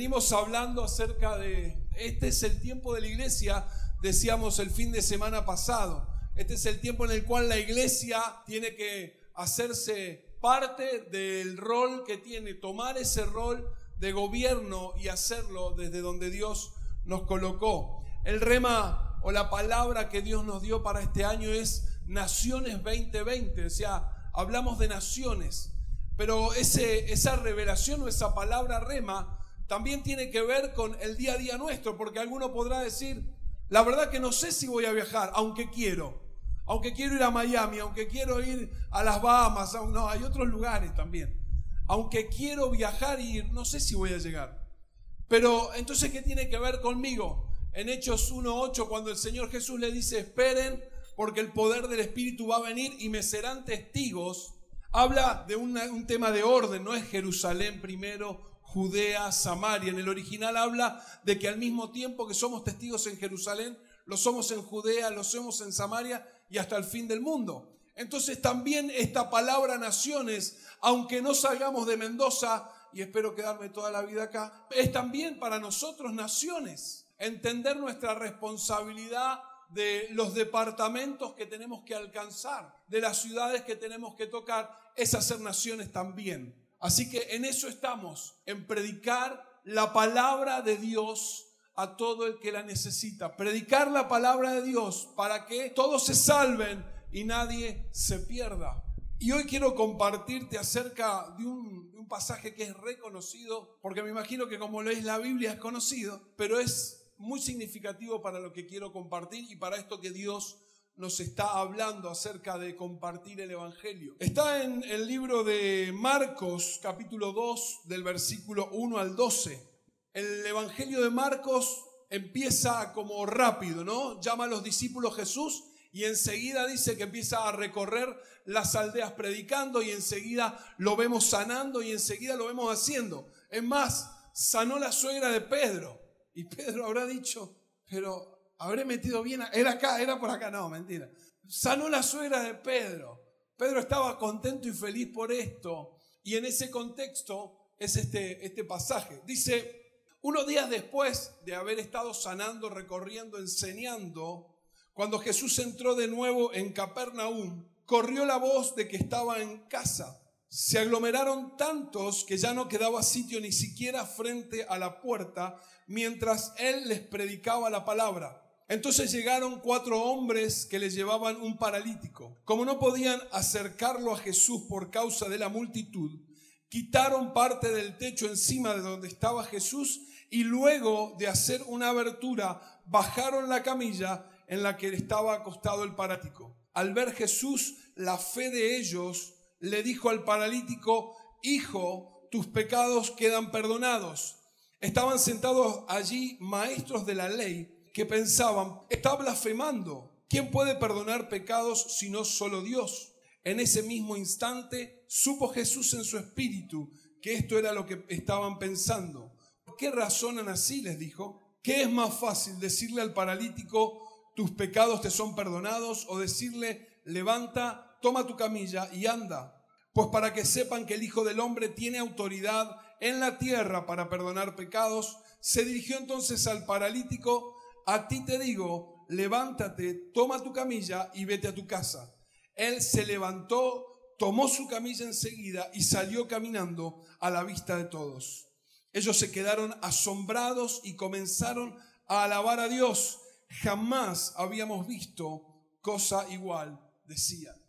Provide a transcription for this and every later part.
Venimos hablando acerca de, este es el tiempo de la iglesia, decíamos el fin de semana pasado. Este es el tiempo en el cual la iglesia tiene que hacerse parte del rol que tiene, tomar ese rol de gobierno y hacerlo desde donde Dios nos colocó. El rema o la palabra que Dios nos dio para este año es Naciones 2020, o sea, hablamos de naciones, pero ese, esa revelación o esa palabra rema también tiene que ver con el día a día nuestro, porque alguno podrá decir, la verdad que no sé si voy a viajar, aunque quiero, aunque quiero ir a Miami, aunque quiero ir a las Bahamas, no, hay otros lugares también, aunque quiero viajar y ir, no sé si voy a llegar. Pero entonces, ¿qué tiene que ver conmigo? En Hechos 1.8, cuando el Señor Jesús le dice, esperen, porque el poder del Espíritu va a venir y me serán testigos, habla de un tema de orden, no es Jerusalén primero, Judea, Samaria. En el original habla de que al mismo tiempo que somos testigos en Jerusalén, lo somos en Judea, lo somos en Samaria y hasta el fin del mundo. Entonces también esta palabra naciones, aunque no salgamos de Mendoza, y espero quedarme toda la vida acá, es también para nosotros naciones entender nuestra responsabilidad de los departamentos que tenemos que alcanzar, de las ciudades que tenemos que tocar, es hacer naciones también. Así que en eso estamos, en predicar la palabra de Dios a todo el que la necesita. Predicar la palabra de Dios para que todos se salven y nadie se pierda. Y hoy quiero compartirte acerca de un, pasaje que es reconocido, porque me imagino que como lees la Biblia es conocido, pero es muy significativo para lo que quiero compartir y para esto que Dios nos está hablando acerca de compartir el Evangelio. Está en el libro de Marcos, capítulo 2, del versículo 1 al 12. El Evangelio de Marcos empieza como rápido, ¿no? Llama a los discípulos Jesús y enseguida dice que empieza a recorrer las aldeas predicando y enseguida lo vemos sanando y enseguida lo vemos haciendo. Es más, sanó la suegra de Pedro. Y Pedro habrá dicho, pero habré metido bien, era acá, era por acá, no, mentira. Sanó la suegra de Pedro. Pedro estaba contento y feliz por esto. Y en ese contexto es este, este pasaje. Dice, unos días después de haber estado sanando, recorriendo, enseñando, cuando Jesús entró de nuevo en Capernaum, corrió la voz de que estaba en casa. Se aglomeraron tantos que ya no quedaba sitio ni siquiera frente a la puerta, mientras él les predicaba la palabra. Entonces llegaron cuatro hombres que le llevaban un paralítico. Como no podían acercarlo a Jesús por causa de la multitud, quitaron parte del techo encima de donde estaba Jesús y luego de hacer una abertura bajaron la camilla en la que estaba acostado el paralítico. Al ver Jesús la fe de ellos, le dijo al paralítico, Hijo, tus pecados quedan perdonados. Estaban sentados allí maestros de la ley que pensaban, está blasfemando. ¿Quién puede perdonar pecados si no solo Dios? En ese mismo instante supo Jesús en su espíritu que esto era lo que estaban pensando. ¿Por qué razonan así? les dijo. ¿Qué es más fácil decirle al paralítico, tus pecados te son perdonados o decirle, levanta, toma tu camilla y anda? Pues para que sepan que el Hijo del Hombre tiene autoridad en la tierra para perdonar pecados, se dirigió entonces al paralítico, a ti te digo, levántate, toma tu camilla y vete a tu casa. Él se levantó, tomó su camilla enseguida y salió caminando a la vista de todos. Ellos se quedaron asombrados y comenzaron a alabar a Dios. Jamás habíamos visto cosa igual, decían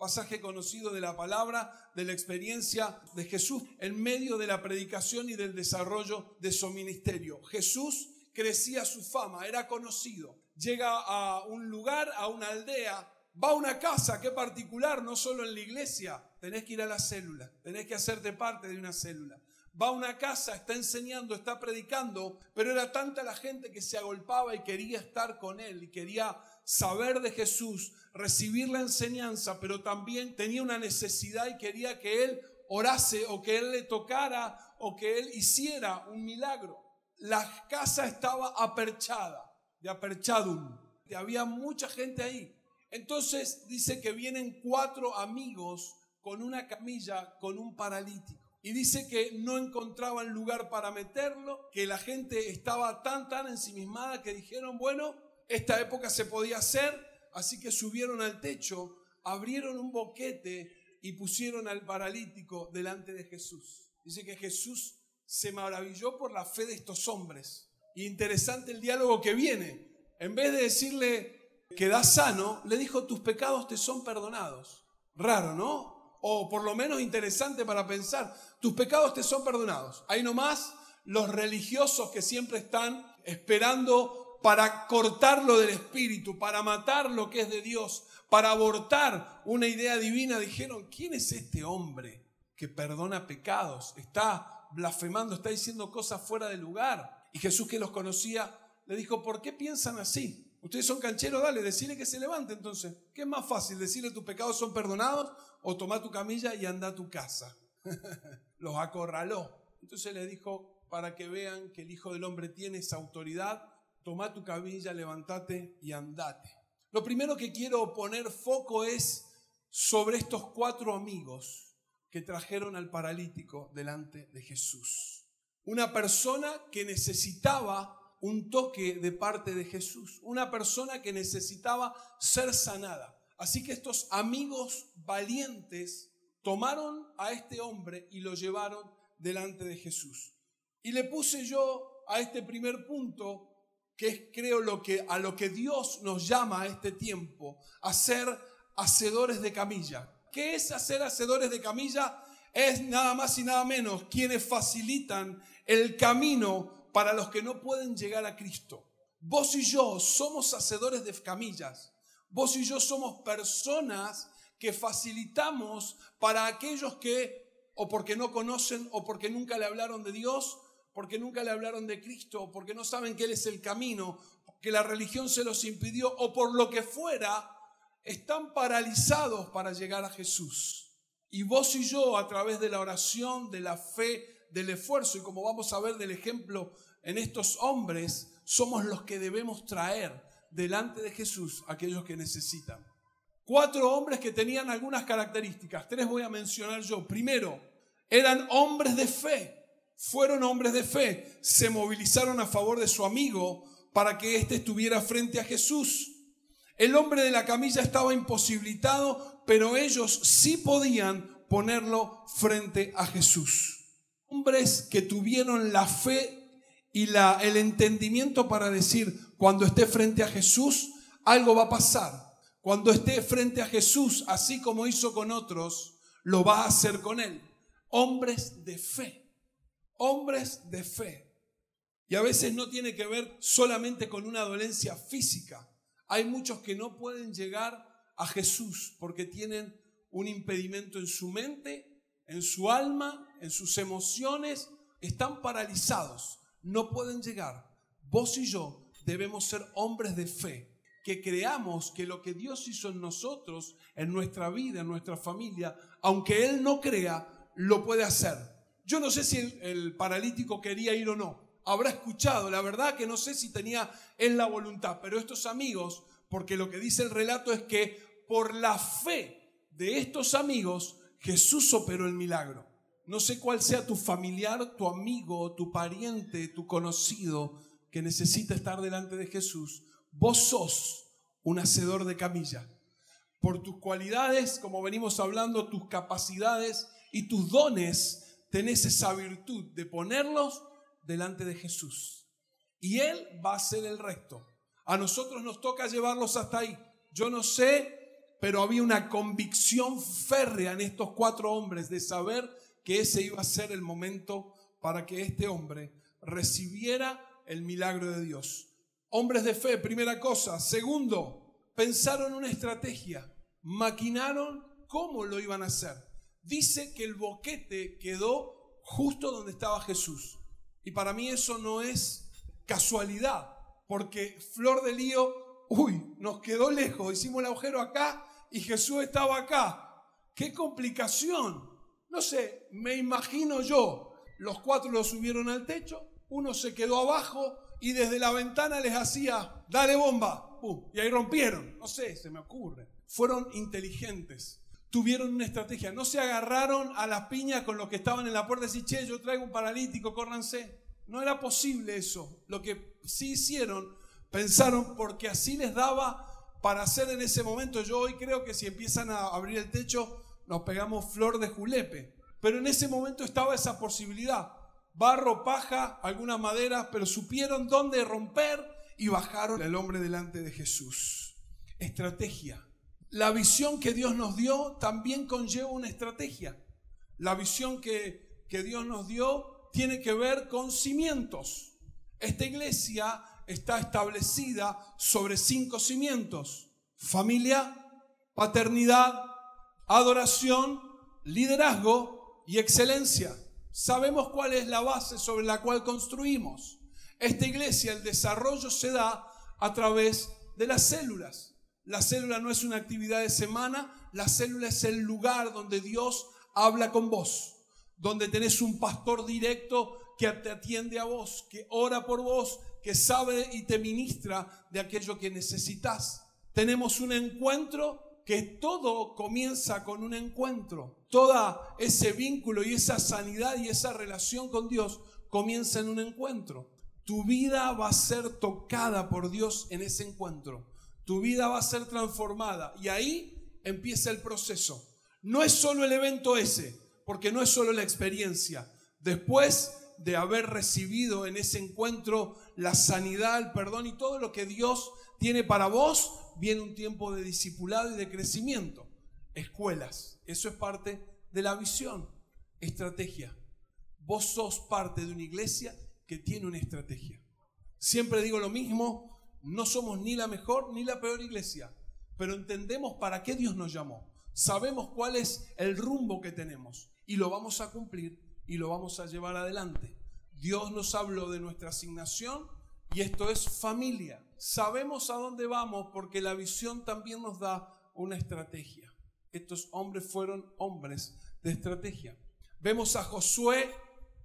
pasaje conocido de la palabra, de la experiencia de Jesús en medio de la predicación y del desarrollo de su ministerio. Jesús crecía su fama, era conocido. Llega a un lugar, a una aldea, va a una casa, qué particular, no solo en la iglesia, tenés que ir a la célula, tenés que hacerte parte de una célula. Va a una casa, está enseñando, está predicando, pero era tanta la gente que se agolpaba y quería estar con él y quería saber de Jesús, recibir la enseñanza, pero también tenía una necesidad y quería que él orase o que él le tocara o que él hiciera un milagro. La casa estaba aperchada, de aperchadum. Había mucha gente ahí. Entonces dice que vienen cuatro amigos con una camilla, con un paralítico. y dice que no encontraban lugar para meterlo, que la gente estaba tan, tan ensimismada que dijeron, bueno, esta época se podía hacer, así que subieron al techo, abrieron un boquete y pusieron al paralítico delante de Jesús. Dice que Jesús se maravilló por la fe de estos hombres. Interesante el diálogo que viene. En vez de decirle, queda sano, le dijo, tus pecados te son perdonados. Raro, ¿no? O por lo menos interesante para pensar, tus pecados te son perdonados. Ahí nomás los religiosos que siempre están esperando para cortarlo del espíritu, para matar lo que es de Dios, para abortar una idea divina, dijeron, ¿quién es este hombre que perdona pecados? Está blasfemando, está diciendo cosas fuera de lugar. Y Jesús que los conocía, le dijo, ¿por qué piensan así? Ustedes son cancheros, dale, decirle que se levante entonces. ¿Qué es más fácil? ¿Decirle tus pecados son perdonados o toma tu camilla y anda a tu casa? los acorraló. Entonces le dijo, para que vean que el Hijo del Hombre tiene esa autoridad, toma tu camilla, levántate y andate. Lo primero que quiero poner foco es sobre estos cuatro amigos que trajeron al paralítico delante de Jesús. Una persona que necesitaba un toque de parte de Jesús, una persona que necesitaba ser sanada. Así que estos amigos valientes tomaron a este hombre y lo llevaron delante de Jesús. Y le puse yo a este primer punto, que es creo lo que, a lo que Dios nos llama a este tiempo, a ser hacedores de camilla. ¿Qué es hacer hacedores de camilla? Es nada más y nada menos quienes facilitan el camino para los que no pueden llegar a Cristo. Vos y yo somos hacedores de camillas. Vos y yo somos personas que facilitamos para aquellos que o porque no conocen o porque nunca le hablaron de Dios, porque nunca le hablaron de Cristo, o porque no saben que Él es el camino, que la religión se los impidió o por lo que fuera, están paralizados para llegar a Jesús. Y vos y yo, a través de la oración, de la fe, del esfuerzo y como vamos a ver del ejemplo en estos hombres, somos los que debemos traer delante de Jesús a aquellos que necesitan. Cuatro hombres que tenían algunas características, tres voy a mencionar yo. Primero, eran hombres de fe, fueron hombres de fe, se movilizaron a favor de su amigo para que éste estuviera frente a Jesús. El hombre de la camilla estaba imposibilitado, pero ellos sí podían ponerlo frente a Jesús hombres que tuvieron la fe y el entendimiento para decir, cuando esté frente a Jesús, algo va a pasar. Cuando esté frente a Jesús, así como hizo con otros, lo va a hacer con él. Hombres de fe, hombres de fe. Y a veces no tiene que ver solamente con una dolencia física. Hay muchos que no pueden llegar a Jesús porque tienen un impedimento en su mente en su alma, en sus emociones, están paralizados, no pueden llegar. Vos y yo debemos ser hombres de fe, que creamos que lo que Dios hizo en nosotros, en nuestra vida, en nuestra familia, aunque Él no crea, lo puede hacer. Yo no sé si el, paralítico quería ir o no, habrá escuchado, la verdad que no sé si tenía en la voluntad, pero estos amigos, porque lo que dice el relato es que por la fe de estos amigos, Jesús operó el milagro. No sé cuál sea tu familiar, tu amigo, tu pariente, tu conocido que necesita estar delante de Jesús. Vos sos un hacedor de camilla. Por tus cualidades, como venimos hablando, tus capacidades y tus dones, tenés esa virtud de ponerlos delante de Jesús. Y Él va a hacer el resto. A nosotros nos toca llevarlos hasta ahí. Yo no sé pero había una convicción férrea en estos cuatro hombres de saber que ese iba a ser el momento para que este hombre recibiera el milagro de Dios. Hombres de fe, primera cosa. Segundo, pensaron una estrategia, maquinaron cómo lo iban a hacer. Dice que el boquete quedó justo donde estaba Jesús. Y para mí eso no es casualidad, porque Flor de Lío, uy, nos quedó lejos, hicimos el agujero acá y Jesús estaba acá. ¡Qué complicación! No sé, me imagino yo. Los cuatro lo subieron al techo, uno se quedó abajo y desde la ventana les hacía, dale bomba, y ahí rompieron. No sé, se me ocurre. Fueron inteligentes. Tuvieron una estrategia. No se agarraron a las piñas con los que estaban en la puerta y decir, che, yo traigo un paralítico, córranse. No era posible eso. Lo que sí hicieron, pensaron, porque así les daba para hacer en ese momento. Yo hoy creo que si empiezan a abrir el techo, nos pegamos flor de julepe. Pero en ese momento estaba esa posibilidad. Barro, paja, algunas maderas, pero supieron dónde romper y bajaron el hombre delante de Jesús. Estrategia. La visión que Dios nos dio también conlleva una estrategia. La visión que, Dios nos dio tiene que ver con cimientos. Esta iglesia está establecida sobre cinco cimientos. Familia, paternidad, adoración, liderazgo y excelencia. Sabemos cuál es la base sobre la cual construimos. Esta iglesia, el desarrollo se da a través de las células. La célula no es una actividad de semana, la célula es el lugar donde Dios habla con vos, donde tenés un pastor directo que te atiende a vos, que ora por vos, que sabe y te ministra de aquello que necesitas. Tenemos un encuentro que todo comienza con un encuentro. Todo ese vínculo y esa sanidad y esa relación con Dios comienza en un encuentro. Tu vida va a ser tocada por Dios en ese encuentro tu vida va a ser transformada. Y ahí empieza el proceso. No es solo el evento ese, porque no es solo la experiencia. Después de haber recibido en ese encuentro la sanidad, el perdón y todo lo que Dios tiene para vos, viene un tiempo de discipulado y de crecimiento. Escuelas, eso es parte de la visión, estrategia. Vos sos parte de una iglesia que tiene una estrategia. Siempre digo lo mismo, no somos ni la mejor ni la peor iglesia, pero entendemos para qué Dios nos llamó. Sabemos cuál es el rumbo que tenemos y lo vamos a cumplir y lo vamos a llevar adelante. Dios nos habló de nuestra asignación y esto es familia. Sabemos a dónde vamos porque la visión también nos da una estrategia. Estos hombres fueron hombres de estrategia. Vemos a Josué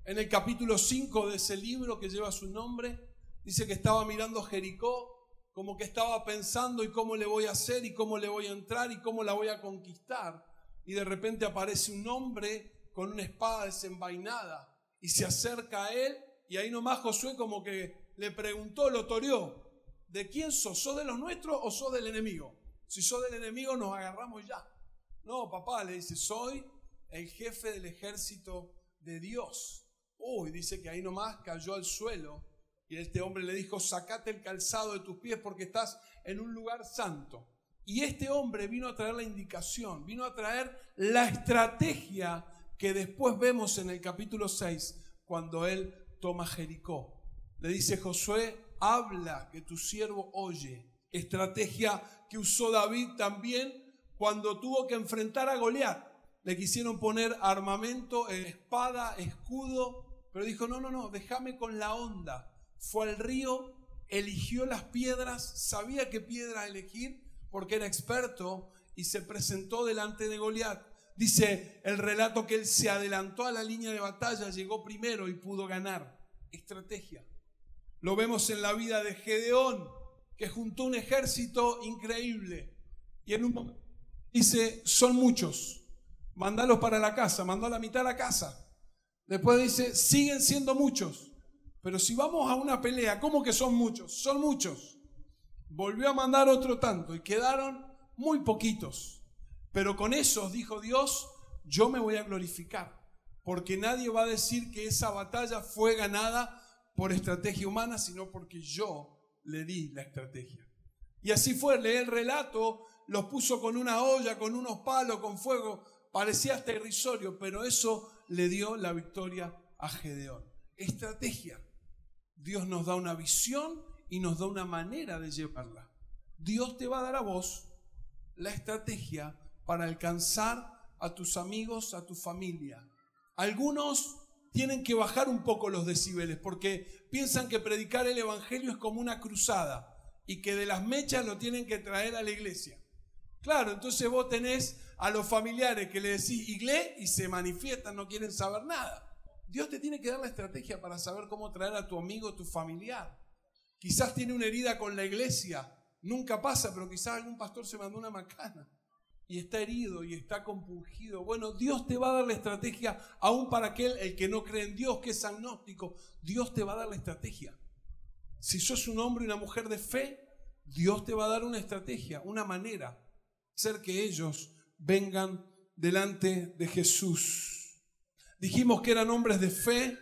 en el capítulo 5 de ese libro que lleva su nombre Dice que estaba mirando Jericó, como que estaba pensando y cómo le voy a hacer y cómo le voy a entrar y cómo la voy a conquistar. Y de repente aparece un hombre con una espada desenvainada y se acerca a él y ahí nomás Josué como que le preguntó, lo toreó, ¿de quién sos? ¿Sos de los nuestros o sos del enemigo? Si sos del enemigo nos agarramos ya. No, papá, le dice, soy el jefe del ejército de Dios. Uy, dice que ahí nomás cayó al suelo y este hombre le dijo, sacate el calzado de tus pies porque estás en un lugar santo. Y este hombre vino a traer la indicación, vino a traer la estrategia que después vemos en el capítulo 6, cuando él toma Jericó. Le dice Josué, habla que tu siervo oye. Estrategia que usó David también cuando tuvo que enfrentar a Goliat. Le quisieron poner armamento, espada, escudo, pero dijo, no, no, no, déjame con la onda fue al río, eligió las piedras, sabía qué piedra elegir porque era experto y se presentó delante de Goliat. Dice el relato que él se adelantó a la línea de batalla, llegó primero y pudo ganar. Estrategia. Lo vemos en la vida de Gedeón, que juntó un ejército increíble. Y en un momento dice, son muchos, mandalos para la casa, mandó a la mitad a la casa. Después dice, siguen siendo muchos. Pero si vamos a una pelea, ¿cómo que son muchos? Son muchos. Volvió a mandar otro tanto y quedaron muy poquitos. Pero con esos, dijo Dios, yo me voy a glorificar. Porque nadie va a decir que esa batalla fue ganada por estrategia humana, sino porque yo le di la estrategia. Y así fue, leí el relato, los puso con una olla, con unos palos, con fuego, parecía hasta irrisorio, pero eso le dio la victoria a Gedeón. Estrategia. Dios nos da una visión y nos da una manera de llevarla. Dios te va a dar a vos la estrategia para alcanzar a tus amigos, a tu familia. Algunos tienen que bajar un poco los decibeles porque piensan que predicar el Evangelio es como una cruzada y que de las mechas lo tienen que traer a la iglesia. Claro, entonces vos tenés a los familiares que le decís iglesia y se manifiestan, no quieren saber nada. Dios te tiene que dar la estrategia para saber cómo traer a tu amigo, tu familiar. Quizás tiene una herida con la iglesia. Nunca pasa, pero quizás algún pastor se mandó una macana. y está herido y está compungido. Bueno, Dios te va a dar la estrategia, aún para aquel el que no cree en Dios, que es agnóstico. Dios te va a dar la estrategia. Si sos un hombre y una mujer de fe, Dios te va a dar una estrategia, una manera, hacer que ellos vengan delante de Jesús. Dijimos que eran hombres de fe,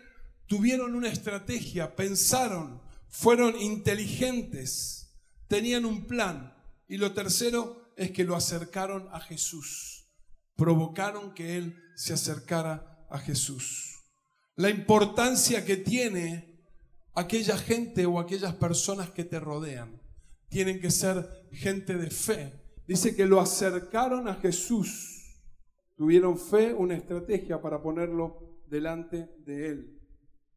tuvieron una estrategia, pensaron, fueron inteligentes, tenían un plan. Y lo tercero, es que lo acercaron a Jesús, provocaron que Él se acercara a Jesús. La importancia que tiene aquella gente o aquellas personas que te rodean. Tienen que ser gente de fe. Dice que lo acercaron a Jesús. Tuvieron fe, una estrategia para ponerlo delante de Él.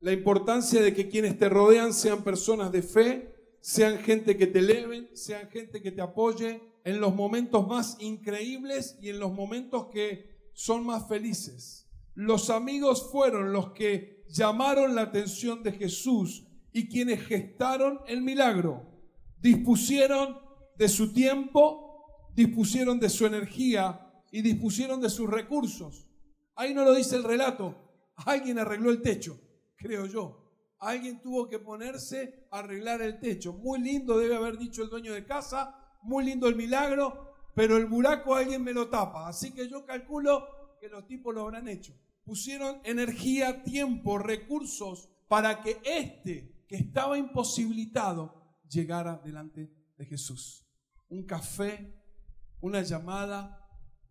La importancia de que quienes te rodean sean personas de fe, sean gente que te eleven, sean gente que te apoye, en los momentos más increíbles y en los momentos que son más felices. Los amigos fueron los que llamaron la atención de Jesús y quienes gestaron el milagro. Dispusieron de su tiempo, dispusieron de su energía y dispusieron de sus recursos. Ahí no lo dice el relato. Alguien arregló el techo, creo yo. Alguien tuvo que ponerse a arreglar el techo. Muy lindo debe haber dicho el dueño de casa, muy lindo el milagro, pero el buraco alguien me lo tapa. Así que yo calculo que los tipos lo habrán hecho. Pusieron energía, tiempo, recursos para que este que estaba imposibilitado llegara delante de Jesús. Un café, una llamada,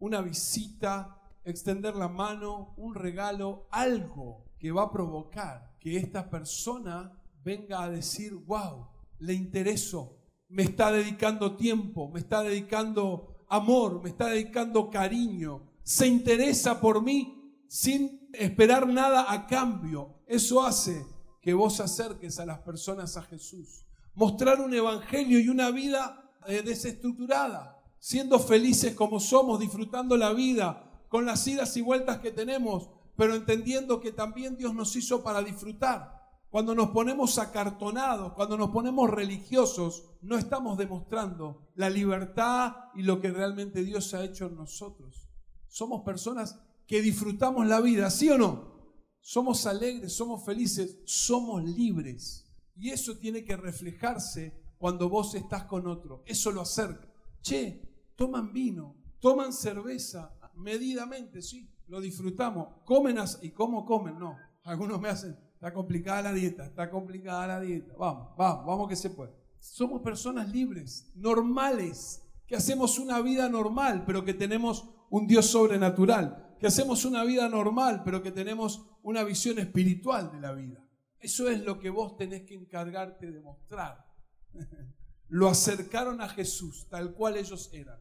una visita, extender la mano, un regalo, algo que va a provocar que esta persona venga a decir, wow, le intereso, me está dedicando tiempo, me está dedicando amor, me está dedicando cariño, se interesa por mí sin esperar nada a cambio. Eso hace que vos acerques a las personas a Jesús. Mostrar un evangelio y una vida eh, desestructurada, siendo felices como somos, disfrutando la vida, con las idas y vueltas que tenemos, pero entendiendo que también Dios nos hizo para disfrutar. Cuando nos ponemos acartonados, cuando nos ponemos religiosos, no estamos demostrando la libertad y lo que realmente Dios ha hecho en nosotros. Somos personas que disfrutamos la vida, ¿sí o no? Somos alegres, somos felices, somos libres. Y eso tiene que reflejarse cuando vos estás con otro. Eso lo acerca. Che, toman vino, toman cerveza, medidamente, sí, lo disfrutamos. Comen y cómo comen, no. Algunos me hacen, Está complicada la dieta, está complicada la dieta. Vamos, vamos, vamos que se puede. Somos personas libres, normales, que hacemos una vida normal, pero que tenemos un Dios sobrenatural, que hacemos una vida normal, pero que tenemos una visión espiritual de la vida. Eso es lo que vos tenés que encargarte de mostrar. Lo acercaron a Jesús, tal cual ellos eran.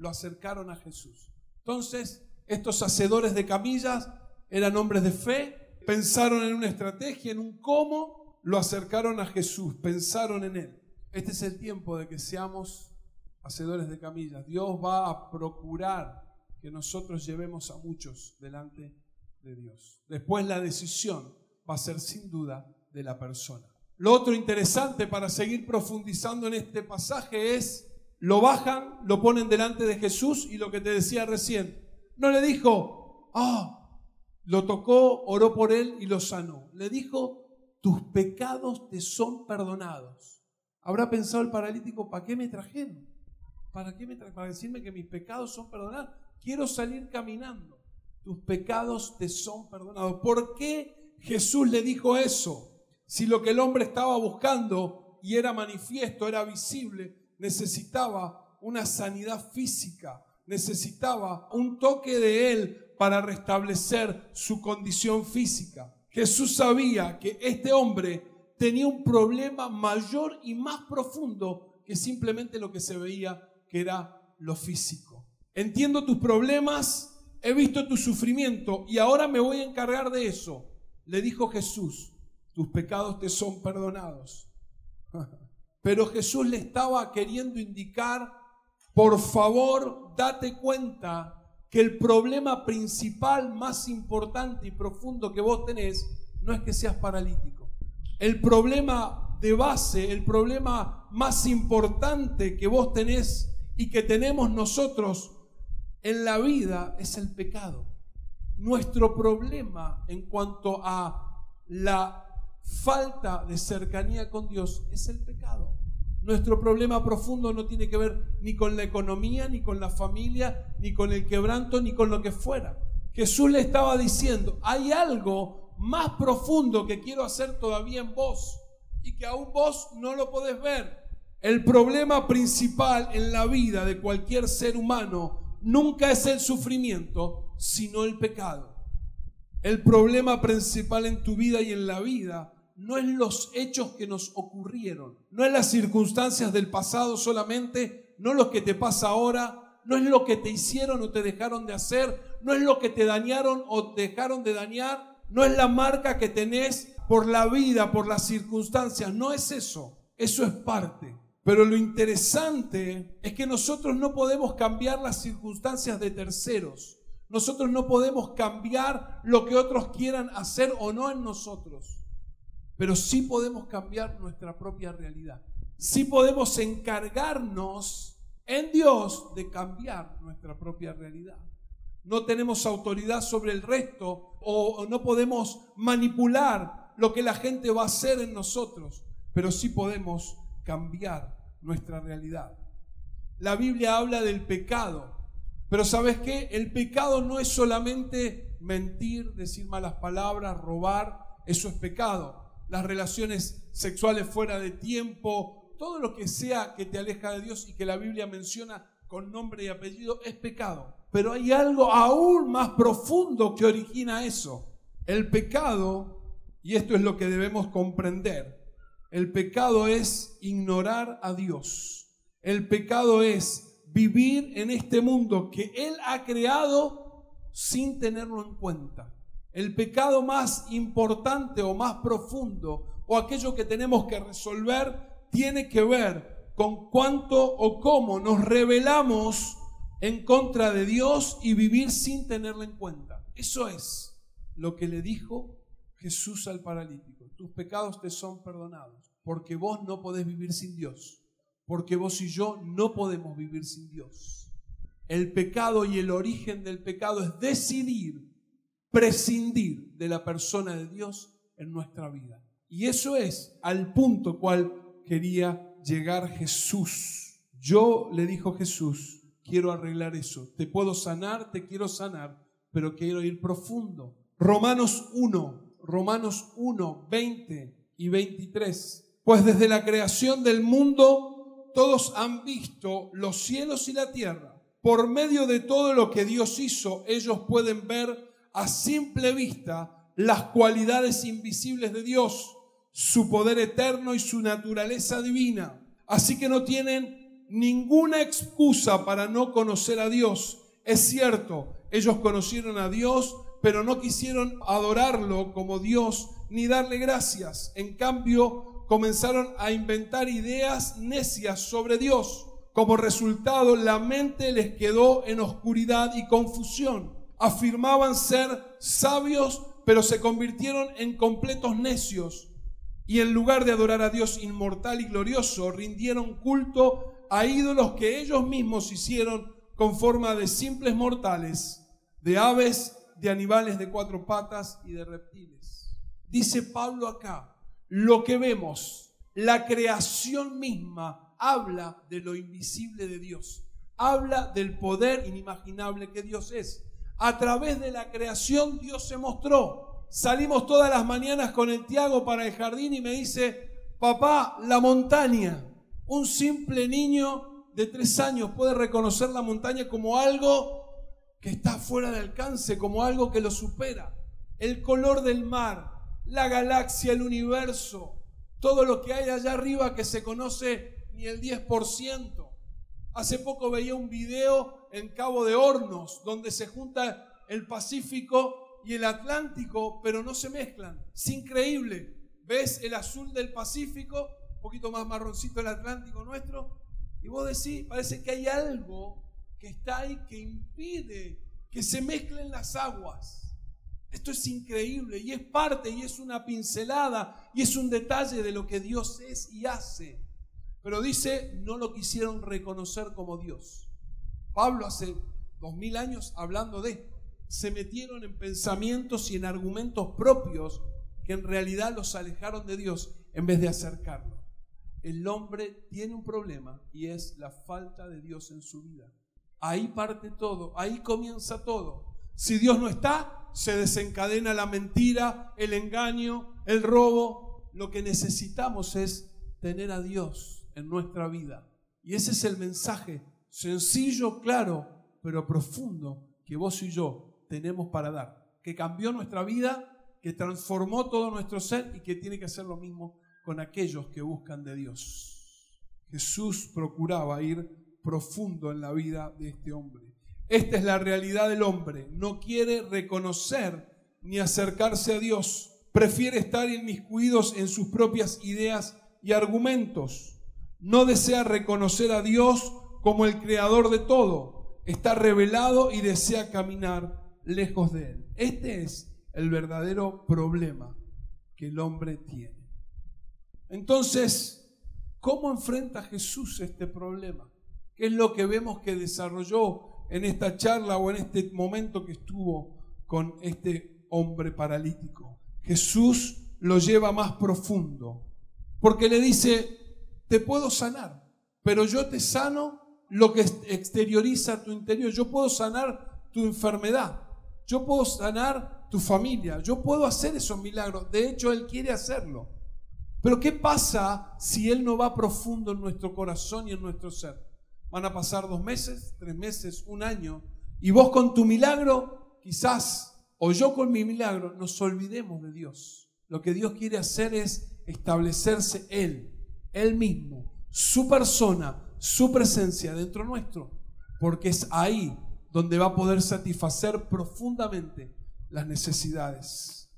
Lo acercaron a Jesús. Entonces, estos hacedores de camillas eran hombres de fe, pensaron en una estrategia, en un cómo, lo acercaron a Jesús, pensaron en Él. Este es el tiempo de que seamos hacedores de camillas. Dios va a procurar que nosotros llevemos a muchos delante de Dios. Después la decisión va a ser sin duda de la persona. Lo otro interesante para seguir profundizando en este pasaje es, lo bajan, lo ponen delante de Jesús y lo que te decía recién, no le dijo, ah, lo tocó, oró por él y lo sanó. Le dijo, tus pecados te son perdonados. Habrá pensado el paralítico, ¿para qué me trajeron? ¿Para qué me trajeron? Para decirme que mis pecados son perdonados. Quiero salir caminando. Tus pecados te son perdonados. ¿Por qué Jesús le dijo eso? Si lo que el hombre estaba buscando y era manifiesto, era visible, necesitaba una sanidad física, necesitaba un toque de él para restablecer su condición física. Jesús sabía que este hombre tenía un problema mayor y más profundo que simplemente lo que se veía que era lo físico. Entiendo tus problemas, he visto tu sufrimiento y ahora me voy a encargar de eso. Le dijo Jesús, tus pecados te son perdonados. Pero Jesús le estaba queriendo indicar, por favor, date cuenta que el problema principal, más importante y profundo que vos tenés, no es que seas paralítico. El problema de base, el problema más importante que vos tenés y que tenemos nosotros, en la vida es el pecado. Nuestro problema en cuanto a la falta de cercanía con Dios es el pecado. Nuestro problema profundo no tiene que ver ni con la economía, ni con la familia, ni con el quebranto, ni con lo que fuera. Jesús le estaba diciendo, hay algo más profundo que quiero hacer todavía en vos y que aún vos no lo podés ver. El problema principal en la vida de cualquier ser humano nunca es el sufrimiento, sino el pecado. El problema principal en tu vida y en la vida no es los hechos que nos ocurrieron, no es las circunstancias del pasado solamente, no lo que te pasa ahora, no es lo que te hicieron o te dejaron de hacer, no es lo que te dañaron o dejaron de dañar, no es la marca que tenés por la vida, por las circunstancias, no es eso, eso es parte. Pero lo interesante es que nosotros no podemos cambiar las circunstancias de terceros. Nosotros no podemos cambiar lo que otros quieran hacer o no en nosotros pero sí podemos cambiar nuestra propia realidad. Sí podemos encargarnos en Dios de cambiar nuestra propia realidad. No tenemos autoridad sobre el resto o, no podemos manipular lo que la gente va a hacer en nosotros, pero sí podemos cambiar nuestra realidad. La Biblia habla del pecado, pero ¿sabes qué? El pecado no es solamente mentir, decir malas palabras, robar, eso es pecado las relaciones sexuales fuera de tiempo, todo lo que sea que te aleja de Dios y que la Biblia menciona con nombre y apellido es pecado. Pero hay algo aún más profundo que origina eso. El pecado, y esto es lo que debemos comprender, el pecado es ignorar a Dios. El pecado es vivir en este mundo que Él ha creado sin tenerlo en cuenta. El pecado más importante o más profundo o aquello que tenemos que resolver tiene que ver con cuánto o cómo nos rebelamos en contra de Dios y vivir sin tenerlo en cuenta. Eso es lo que le dijo Jesús al paralítico. Tus pecados te son perdonados porque vos no podés vivir sin Dios, porque vos y yo no podemos vivir sin Dios. El pecado y el origen del pecado es decidir prescindir de la persona de Dios en nuestra vida. Y eso es al punto cual quería llegar Jesús. Yo le dijo Jesús, quiero arreglar eso. Te puedo sanar, te quiero sanar, pero quiero ir profundo. Romanos 1, Romanos 1, 20 y 23. Pues desde la creación del mundo todos han visto los cielos y la tierra. Por medio de todo lo que Dios hizo, ellos pueden ver a simple vista las cualidades invisibles de Dios, su poder eterno y su naturaleza divina. Así que no tienen ninguna excusa para no conocer a Dios. Es cierto, ellos conocieron a Dios, pero no quisieron adorarlo como Dios ni darle gracias. En cambio, comenzaron a inventar ideas necias sobre Dios. Como resultado, la mente les quedó en oscuridad y confusión afirmaban ser sabios, pero se convirtieron en completos necios. Y en lugar de adorar a Dios inmortal y glorioso, rindieron culto a ídolos que ellos mismos hicieron con forma de simples mortales, de aves, de animales de cuatro patas y de reptiles. Dice Pablo acá, lo que vemos, la creación misma, habla de lo invisible de Dios, habla del poder inimaginable que Dios es a través de la creación Dios se mostró. Salimos todas las mañanas con el Tiago para el jardín y me dice, papá, la montaña. Un simple niño de tres años puede reconocer la montaña como algo que está fuera de alcance, como algo que lo supera. El color del mar, la galaxia, el universo, todo lo que hay allá arriba que se conoce ni el 10%. Hace poco veía un video en Cabo de Hornos donde se junta el Pacífico y el Atlántico, pero no se mezclan. Es increíble. ¿Ves el azul del Pacífico? Un poquito más marroncito el Atlántico nuestro. Y vos decís, parece que hay algo que está ahí que impide que se mezclen las aguas. Esto es increíble y es parte y es una pincelada y es un detalle de lo que Dios es y hace. Pero dice, no lo quisieron reconocer como Dios. Pablo hace dos mil años hablando de. Se metieron en pensamientos y en argumentos propios que en realidad los alejaron de Dios en vez de acercarlo. El hombre tiene un problema y es la falta de Dios en su vida. Ahí parte todo, ahí comienza todo. Si Dios no está, se desencadena la mentira, el engaño, el robo. Lo que necesitamos es tener a Dios en nuestra vida. Y ese es el mensaje sencillo, claro, pero profundo que vos y yo tenemos para dar. Que cambió nuestra vida, que transformó todo nuestro ser y que tiene que hacer lo mismo con aquellos que buscan de Dios. Jesús procuraba ir profundo en la vida de este hombre. Esta es la realidad del hombre. No quiere reconocer ni acercarse a Dios. Prefiere estar inmiscuidos en sus propias ideas y argumentos. No desea reconocer a Dios como el creador de todo. Está revelado y desea caminar lejos de Él. Este es el verdadero problema que el hombre tiene. Entonces, ¿cómo enfrenta Jesús este problema? ¿Qué es lo que vemos que desarrolló en esta charla o en este momento que estuvo con este hombre paralítico? Jesús lo lleva más profundo, porque le dice, te puedo sanar, pero yo te sano lo que exterioriza tu interior, yo puedo sanar tu enfermedad, yo puedo sanar tu familia, yo puedo hacer esos milagros, de hecho Él quiere hacerlo. Pero ¿qué pasa si Él no va profundo en nuestro corazón y en nuestro ser? Van a pasar dos meses, tres meses, un año, y vos con tu milagro, quizás, o yo con mi milagro, nos olvidemos de Dios. Lo que Dios quiere hacer es establecerse Él, Él mismo, su persona, su presencia dentro nuestro, porque es ahí donde va a poder satisfacer profundamente las necesidades.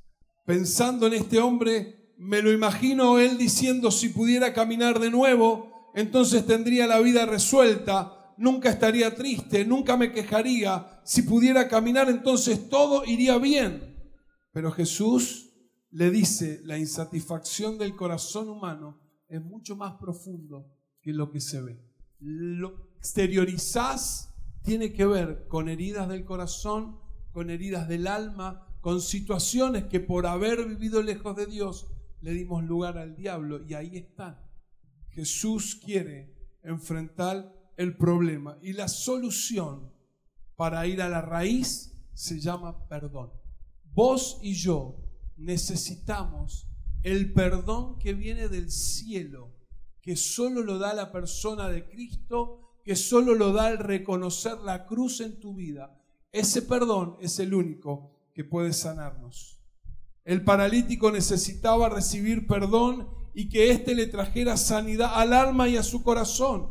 Pensando en este hombre, me lo imagino él diciendo, si pudiera caminar de nuevo, entonces tendría la vida resuelta, nunca estaría triste, nunca me quejaría, si pudiera caminar entonces todo iría bien. Pero Jesús le dice, la insatisfacción del corazón humano es mucho más profundo que lo que se ve. Lo exteriorizás tiene que ver con heridas del corazón, con heridas del alma, con situaciones que por haber vivido lejos de Dios le dimos lugar al diablo y ahí están. Jesús quiere enfrentar el problema y la solución para ir a la raíz se llama perdón. Vos y yo necesitamos el perdón que viene del cielo, que solo lo da la persona de Cristo, que solo lo da el reconocer la cruz en tu vida. Ese perdón es el único que puede sanarnos. El paralítico necesitaba recibir perdón y que éste le trajera sanidad al alma y a su corazón.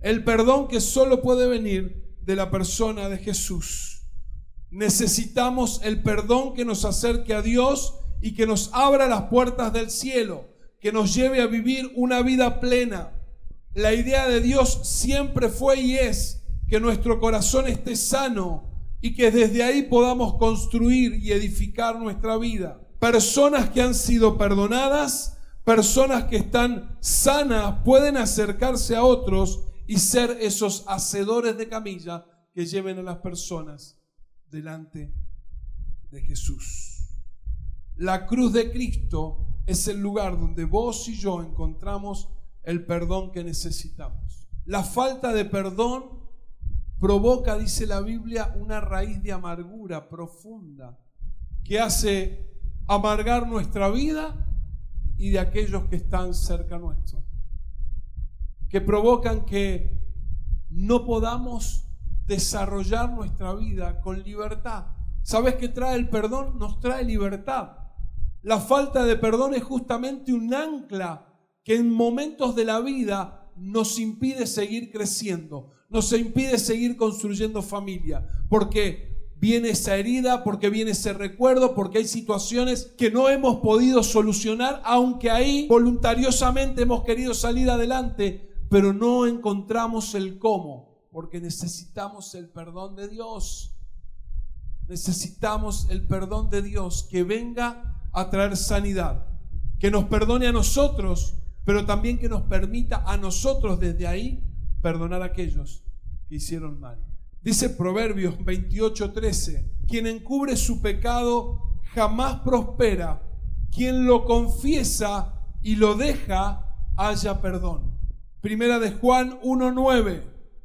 El perdón que solo puede venir de la persona de Jesús. Necesitamos el perdón que nos acerque a Dios y que nos abra las puertas del cielo, que nos lleve a vivir una vida plena. La idea de Dios siempre fue y es que nuestro corazón esté sano, y que desde ahí podamos construir y edificar nuestra vida. Personas que han sido perdonadas, personas que están sanas, pueden acercarse a otros y ser esos hacedores de camilla que lleven a las personas delante de Jesús. La cruz de Cristo es el lugar donde vos y yo encontramos el perdón que necesitamos. La falta de perdón provoca, dice la Biblia, una raíz de amargura profunda que hace amargar nuestra vida y de aquellos que están cerca nuestro, que provocan que no podamos desarrollar nuestra vida con libertad. ¿Sabes qué trae el perdón? Nos trae libertad. La falta de perdón es justamente un ancla que en momentos de la vida nos impide seguir creciendo, nos impide seguir construyendo familia. Porque viene esa herida, porque viene ese recuerdo, porque hay situaciones que no hemos podido solucionar, aunque ahí voluntariosamente hemos querido salir adelante, pero no encontramos el cómo, porque necesitamos el perdón de Dios. Necesitamos el perdón de Dios que venga a traer sanidad, que nos perdone a nosotros, pero también que nos permita a nosotros desde ahí perdonar a aquellos que hicieron mal. Dice Proverbios 28:13, quien encubre su pecado jamás prospera, quien lo confiesa y lo deja haya perdón. Primera de Juan 1:9,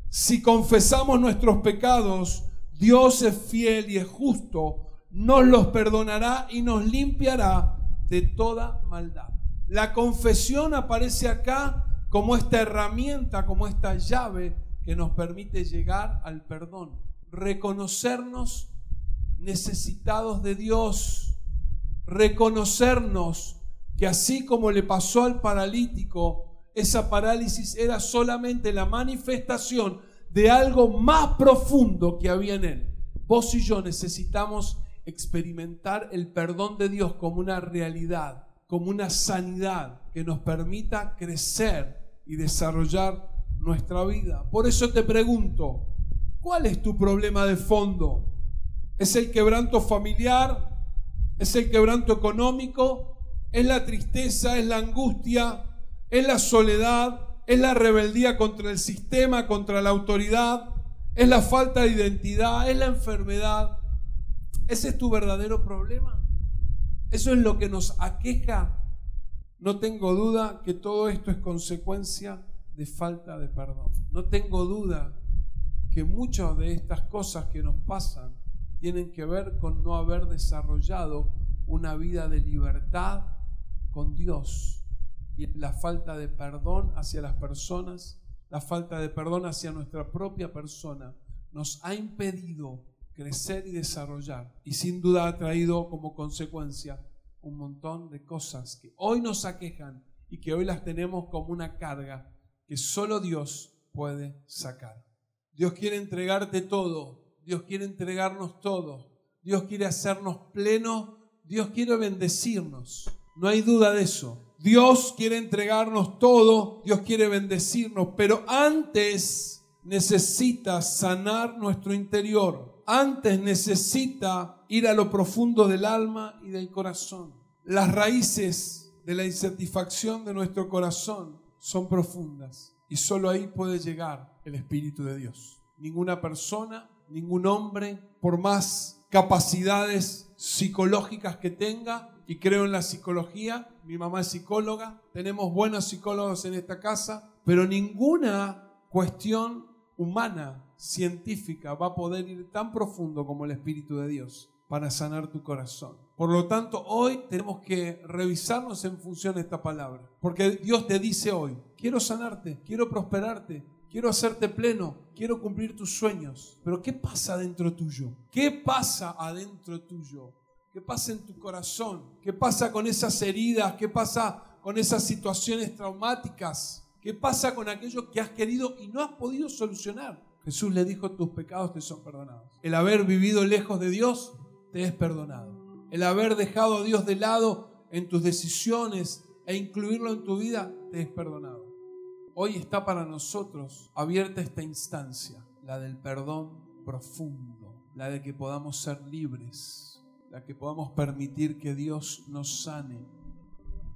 si confesamos nuestros pecados, Dios es fiel y es justo, nos los perdonará y nos limpiará de toda maldad. La confesión aparece acá como esta herramienta, como esta llave que nos permite llegar al perdón, reconocernos necesitados de Dios, reconocernos que así como le pasó al paralítico, esa parálisis era solamente la manifestación de algo más profundo que había en él. Vos y yo necesitamos experimentar el perdón de Dios como una realidad, como una sanidad que nos permita crecer y desarrollar nuestra vida. Por eso te pregunto, ¿cuál es tu problema de fondo? ¿Es el quebranto familiar? ¿Es el quebranto económico? ¿Es la tristeza? ¿Es la angustia? ¿Es la soledad? ¿Es la rebeldía contra el sistema, contra la autoridad? ¿Es la falta de identidad? ¿Es la enfermedad? ¿Ese es tu verdadero problema? ¿Eso es lo que nos aqueja? No tengo duda que todo esto es consecuencia de falta de perdón. No tengo duda que muchas de estas cosas que nos pasan tienen que ver con no haber desarrollado una vida de libertad con Dios y la falta de perdón hacia las personas, la falta de perdón hacia nuestra propia persona nos ha impedido crecer y desarrollar. Y sin duda ha traído como consecuencia un montón de cosas que hoy nos aquejan y que hoy las tenemos como una carga que solo Dios puede sacar. Dios quiere entregarte todo, Dios quiere entregarnos todo, Dios quiere hacernos plenos, Dios quiere bendecirnos, no hay duda de eso. Dios quiere entregarnos todo, Dios quiere bendecirnos, pero antes necesita sanar nuestro interior, antes necesita ir a lo profundo del alma y del corazón. Las raíces de la insatisfacción de nuestro corazón son profundas y solo ahí puede llegar el Espíritu de Dios. Ninguna persona, ningún hombre, por más capacidades psicológicas que tenga, y creo en la psicología, mi mamá es psicóloga, tenemos buenos psicólogos en esta casa, pero ninguna cuestión humana, científica, va a poder ir tan profundo como el Espíritu de Dios para sanar tu corazón. Por lo tanto, hoy tenemos que revisarnos en función de esta palabra. Porque Dios te dice hoy, quiero sanarte, quiero prosperarte, quiero hacerte pleno, quiero cumplir tus sueños. Pero ¿qué pasa adentro tuyo? ¿Qué pasa adentro tuyo? ¿Qué pasa en tu corazón? ¿Qué pasa con esas heridas? ¿Qué pasa con esas situaciones traumáticas? ¿Qué pasa con aquello que has querido y no has podido solucionar? Jesús le dijo, tus pecados te son perdonados. El haber vivido lejos de Dios te es perdonado. El haber dejado a Dios de lado en tus decisiones e incluirlo en tu vida te es perdonado. Hoy está para nosotros abierta esta instancia, la del perdón profundo, la de que podamos ser libres, la que podamos permitir que Dios nos sane.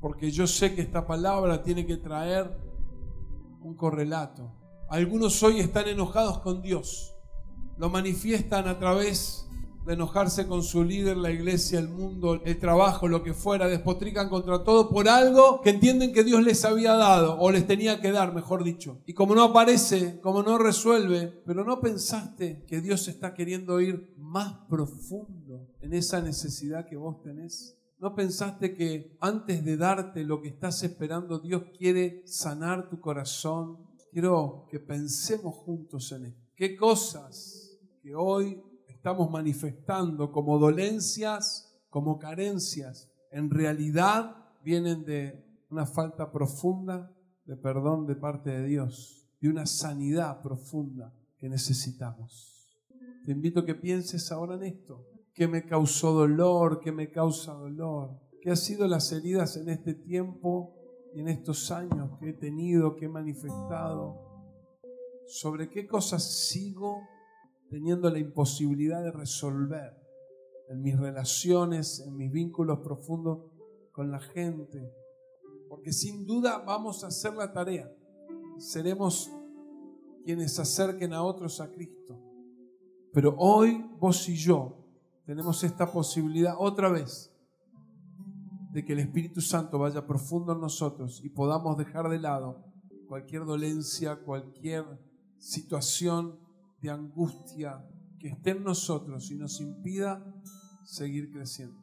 Porque yo sé que esta palabra tiene que traer un correlato. Algunos hoy están enojados con Dios, lo manifiestan a través de enojarse con su líder, la iglesia, el mundo, el trabajo, lo que fuera, despotrican contra todo por algo que entienden que Dios les había dado o les tenía que dar, mejor dicho. Y como no aparece, como no resuelve, pero no pensaste que Dios está queriendo ir más profundo en esa necesidad que vos tenés. ¿No pensaste que antes de darte lo que estás esperando, Dios quiere sanar tu corazón? Quiero que pensemos juntos en esto. ¿Qué cosas que hoy estamos manifestando como dolencias, como carencias, en realidad vienen de una falta profunda de perdón de parte de Dios, de una sanidad profunda que necesitamos. Te invito a que pienses ahora en esto. ¿Qué me causó dolor? ¿Qué me causa dolor? ¿Qué han sido las heridas en este tiempo en estos años que he tenido, que he manifestado? ¿Sobre qué cosas sigo teniendo la imposibilidad de resolver en mis relaciones, en mis vínculos profundos con la gente. Porque sin duda vamos a hacer la tarea. Seremos quienes acerquen a otros a Cristo. Pero hoy vos y yo tenemos esta posibilidad otra vez de que el Espíritu Santo vaya profundo en nosotros y podamos dejar de lado cualquier dolencia, cualquier situación de angustia que esté en nosotros y nos impida seguir creciendo.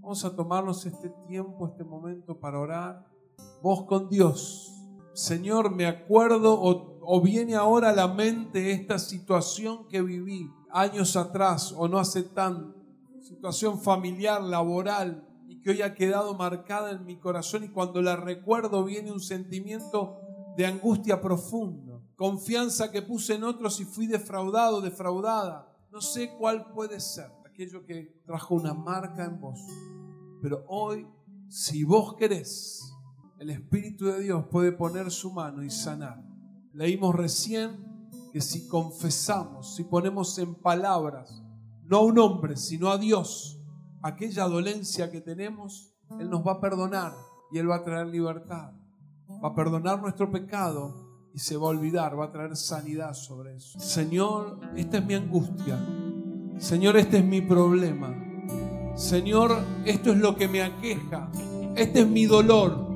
Vamos a tomarnos este tiempo, este momento para orar. Vos con Dios. Señor, me acuerdo o, viene ahora a la mente esta situación que viví años atrás o no hace tanto. Situación familiar, laboral, que hoy ha quedado marcada en mi corazón y cuando la recuerdo viene un sentimiento de angustia profundo, confianza que puse en otros y fui defraudado, defraudada. No sé cuál puede ser aquello que trajo una marca en vos. Pero hoy, si vos querés, el Espíritu de Dios puede poner su mano y sanar. Leímos recién que si confesamos, si ponemos en palabras, no a un hombre, sino a Dios, aquella dolencia que tenemos, Él nos va a perdonar y Él va a traer libertad. Va a perdonar nuestro pecado y se va a olvidar, va a traer sanidad sobre eso. Señor, esta es mi angustia. Señor, este es mi problema. Señor, esto es lo que me aqueja. Este es mi dolor.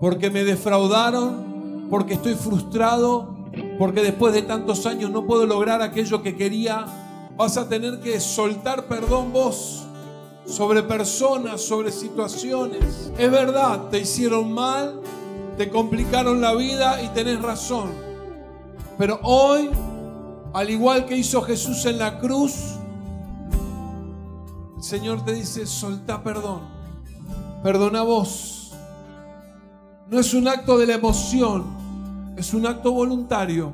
Porque me defraudaron, porque estoy frustrado, porque después de tantos años no puedo lograr aquello que quería. Vas a tener que soltar perdón vos sobre personas, sobre situaciones. Es verdad, te hicieron mal, te complicaron la vida y tenés razón. Pero hoy al igual que hizo Jesús en la cruz, el Señor te dice, soltá perdón, perdona vos. No es un acto de la emoción, es un acto voluntario.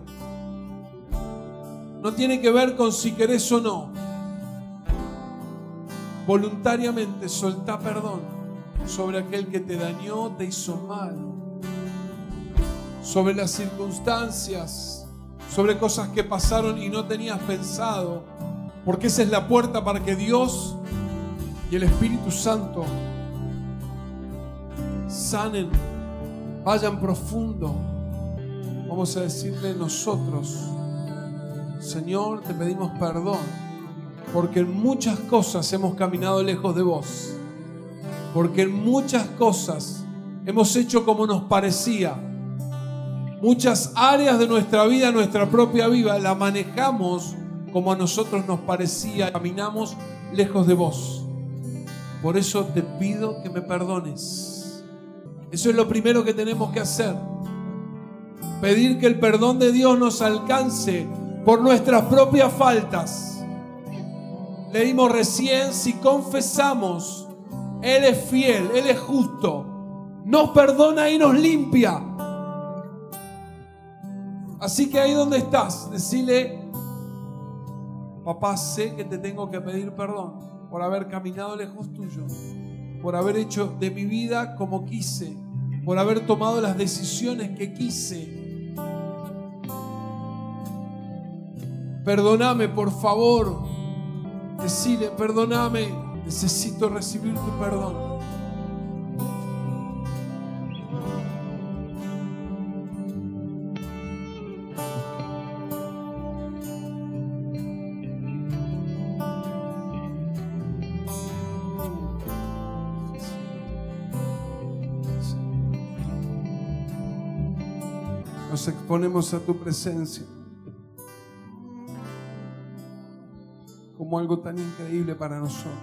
No tiene que ver con si querés o no. Voluntariamente soltá perdón sobre aquel que te dañó, te hizo mal, sobre las circunstancias sobre cosas que pasaron y no tenías pensado, porque esa es la puerta para que Dios y el Espíritu Santo sanen, vayan profundo. Vamos a decirle nosotros, Señor, te pedimos perdón, porque en muchas cosas hemos caminado lejos de vos, porque en muchas cosas hemos hecho como nos parecía Muchas áreas de nuestra vida, nuestra propia vida, la manejamos como a nosotros nos parecía. Caminamos lejos de vos. Por eso te pido que me perdones. Eso es lo primero que tenemos que hacer. Pedir que el perdón de Dios nos alcance por nuestras propias faltas. Leímos recién, si confesamos, Él es fiel, Él es justo, nos perdona y nos limpia Así que ahí donde estás, decile, papá, sé que te tengo que pedir perdón por haber caminado lejos tuyo, por haber hecho de mi vida como quise, por haber tomado las decisiones que quise. Perdóname, por favor. Decile, perdóname, necesito recibir tu perdón. nos exponemos a tu presencia como algo tan increíble para nosotros,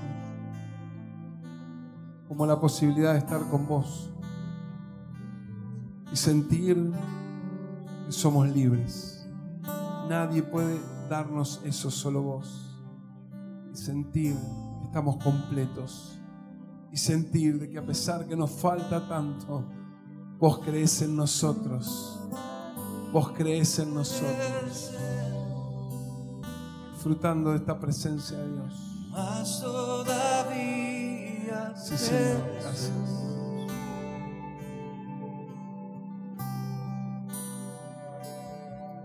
como la posibilidad de estar con vos y sentir que somos libres. Nadie puede darnos eso, solo vos. Y sentir que estamos completos. Y sentir de que a pesar que nos falta tanto, vos crees en nosotros Vos crees en nosotros. Disfrutando de esta presencia de Dios. Sí, Señor, gracias.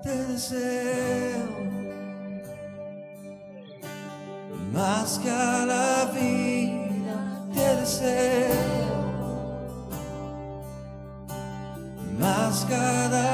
Te deseo más que a la vida, te deseo más cada